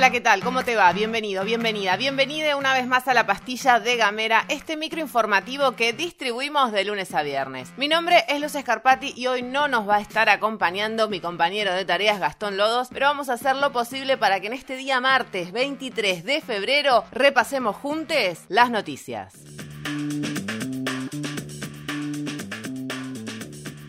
Hola, ¿qué tal? ¿Cómo te va? Bienvenido, bienvenida, bienvenida una vez más a la pastilla de Gamera, este micro informativo que distribuimos de lunes a viernes. Mi nombre es Luz Escarpati y hoy no nos va a estar acompañando mi compañero de tareas Gastón Lodos, pero vamos a hacer lo posible para que en este día martes 23 de febrero repasemos juntos las noticias.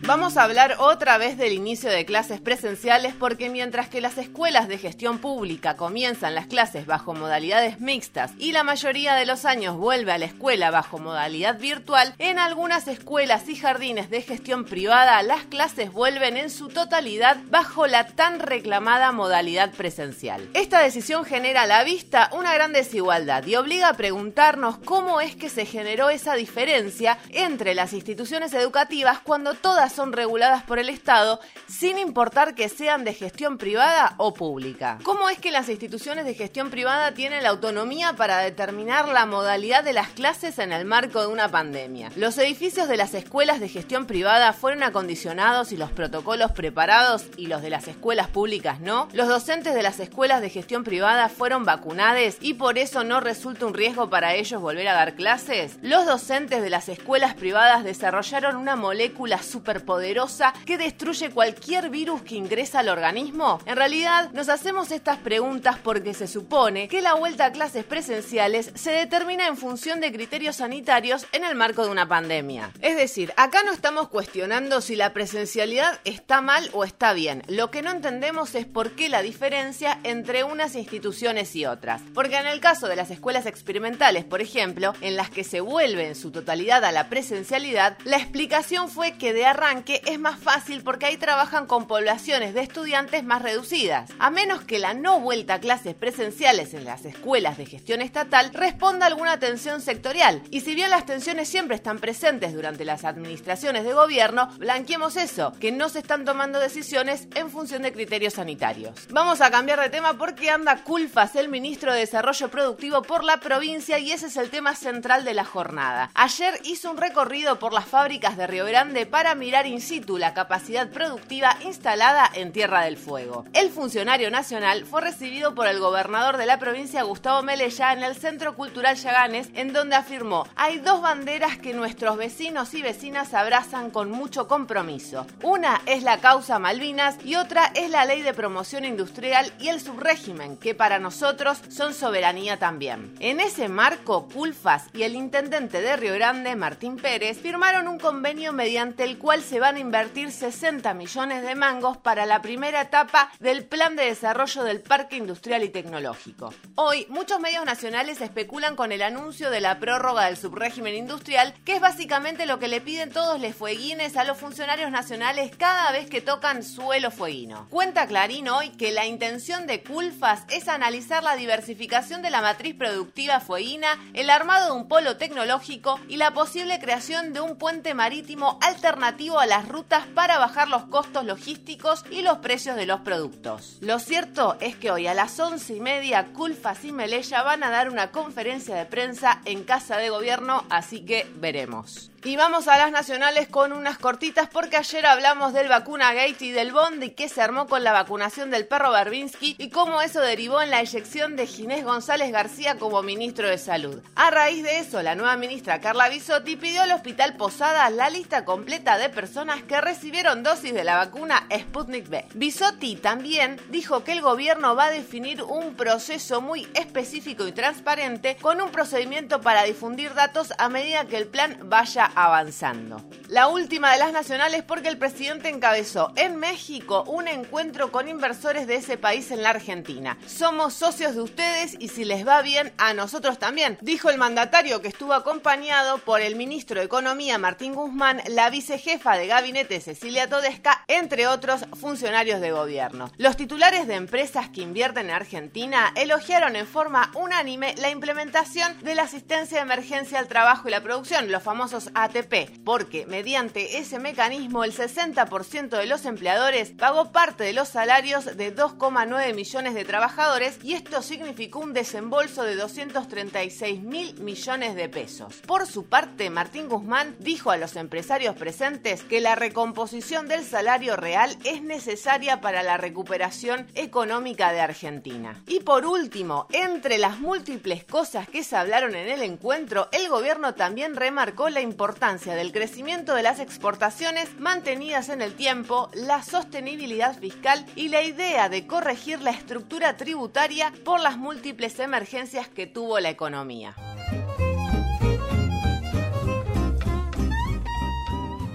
Vamos a hablar otra vez del inicio de clases presenciales porque mientras que las escuelas de gestión pública comienzan las clases bajo modalidades mixtas y la mayoría de los años vuelve a la escuela bajo modalidad virtual, en algunas escuelas y jardines de gestión privada las clases vuelven en su totalidad bajo la tan reclamada modalidad presencial. Esta decisión genera a la vista una gran desigualdad y obliga a preguntarnos cómo es que se generó esa diferencia entre las instituciones educativas cuando todas son reguladas por el Estado sin importar que sean de gestión privada o pública. ¿Cómo es que las instituciones de gestión privada tienen la autonomía para determinar la modalidad de las clases en el marco de una pandemia? Los edificios de las escuelas de gestión privada fueron acondicionados y los protocolos preparados y los de las escuelas públicas no. Los docentes de las escuelas de gestión privada fueron vacunados y por eso no resulta un riesgo para ellos volver a dar clases. Los docentes de las escuelas privadas desarrollaron una molécula super poderosa que destruye cualquier virus que ingresa al organismo? En realidad, nos hacemos estas preguntas porque se supone que la vuelta a clases presenciales se determina en función de criterios sanitarios en el marco de una pandemia. Es decir, acá no estamos cuestionando si la presencialidad está mal o está bien. Lo que no entendemos es por qué la diferencia entre unas instituciones y otras. Porque en el caso de las escuelas experimentales, por ejemplo, en las que se vuelve en su totalidad a la presencialidad, la explicación fue que de arranque que es más fácil porque ahí trabajan con poblaciones de estudiantes más reducidas. A menos que la no vuelta a clases presenciales en las escuelas de gestión estatal responda a alguna tensión sectorial. Y si bien las tensiones siempre están presentes durante las administraciones de gobierno, blanqueemos eso, que no se están tomando decisiones en función de criterios sanitarios. Vamos a cambiar de tema porque anda Culfas, el ministro de Desarrollo Productivo por la provincia y ese es el tema central de la jornada. Ayer hizo un recorrido por las fábricas de Río Grande para mirar in situ la capacidad productiva instalada en Tierra del Fuego. El funcionario nacional fue recibido por el gobernador de la provincia Gustavo Melella en el Centro Cultural Yaganes, en donde afirmó, hay dos banderas que nuestros vecinos y vecinas abrazan con mucho compromiso. Una es la causa Malvinas y otra es la ley de promoción industrial y el subrégimen, que para nosotros son soberanía también. En ese marco, Culfas y el intendente de Río Grande, Martín Pérez, firmaron un convenio mediante el cual se se van a invertir 60 millones de mangos para la primera etapa del plan de desarrollo del Parque Industrial y Tecnológico. Hoy, muchos medios nacionales especulan con el anuncio de la prórroga del subrégimen industrial, que es básicamente lo que le piden todos los fueguines a los funcionarios nacionales cada vez que tocan suelo fueguino. Cuenta Clarín hoy que la intención de Culfas es analizar la diversificación de la matriz productiva fueguina, el armado de un polo tecnológico y la posible creación de un puente marítimo alternativo las rutas para bajar los costos logísticos y los precios de los productos. Lo cierto es que hoy a las once y media Culfas y Melella van a dar una conferencia de prensa en Casa de Gobierno, así que veremos. Y vamos a las nacionales con unas cortitas porque ayer hablamos del vacuna gate y del bond y qué se armó con la vacunación del perro Berbinsky y cómo eso derivó en la eyección de Ginés González García como ministro de Salud. A raíz de eso, la nueva ministra Carla Bisotti pidió al Hospital Posada la lista completa de personas que recibieron dosis de la vacuna Sputnik B. Bisotti también dijo que el gobierno va a definir un proceso muy específico y transparente con un procedimiento para difundir datos a medida que el plan vaya avanzando. La última de las nacionales porque el presidente encabezó en México un encuentro con inversores de ese país en la Argentina. Somos socios de ustedes y si les va bien, a nosotros también, dijo el mandatario que estuvo acompañado por el ministro de Economía Martín Guzmán, la vicejefa de gabinete Cecilia Todesca, entre otros funcionarios de gobierno. Los titulares de empresas que invierten en Argentina elogiaron en forma unánime la implementación de la asistencia de emergencia al trabajo y la producción, los famosos ATP, porque mediante ese mecanismo el 60% de los empleadores pagó parte de los salarios de 2,9 millones de trabajadores y esto significó un desembolso de 236 mil millones de pesos. Por su parte, Martín Guzmán dijo a los empresarios presentes que la recomposición del salario real es necesaria para la recuperación económica de Argentina. Y por último, entre las múltiples cosas que se hablaron en el encuentro, el gobierno también remarcó la importancia del crecimiento de las exportaciones mantenidas en el tiempo, la sostenibilidad fiscal y la idea de corregir la estructura tributaria por las múltiples emergencias que tuvo la economía.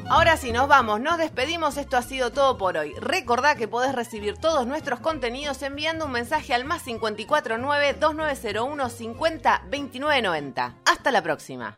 Ahora sí, nos vamos, nos despedimos, esto ha sido todo por hoy. Recordá que podés recibir todos nuestros contenidos enviando un mensaje al más 549-2901 50 2990. Hasta la próxima.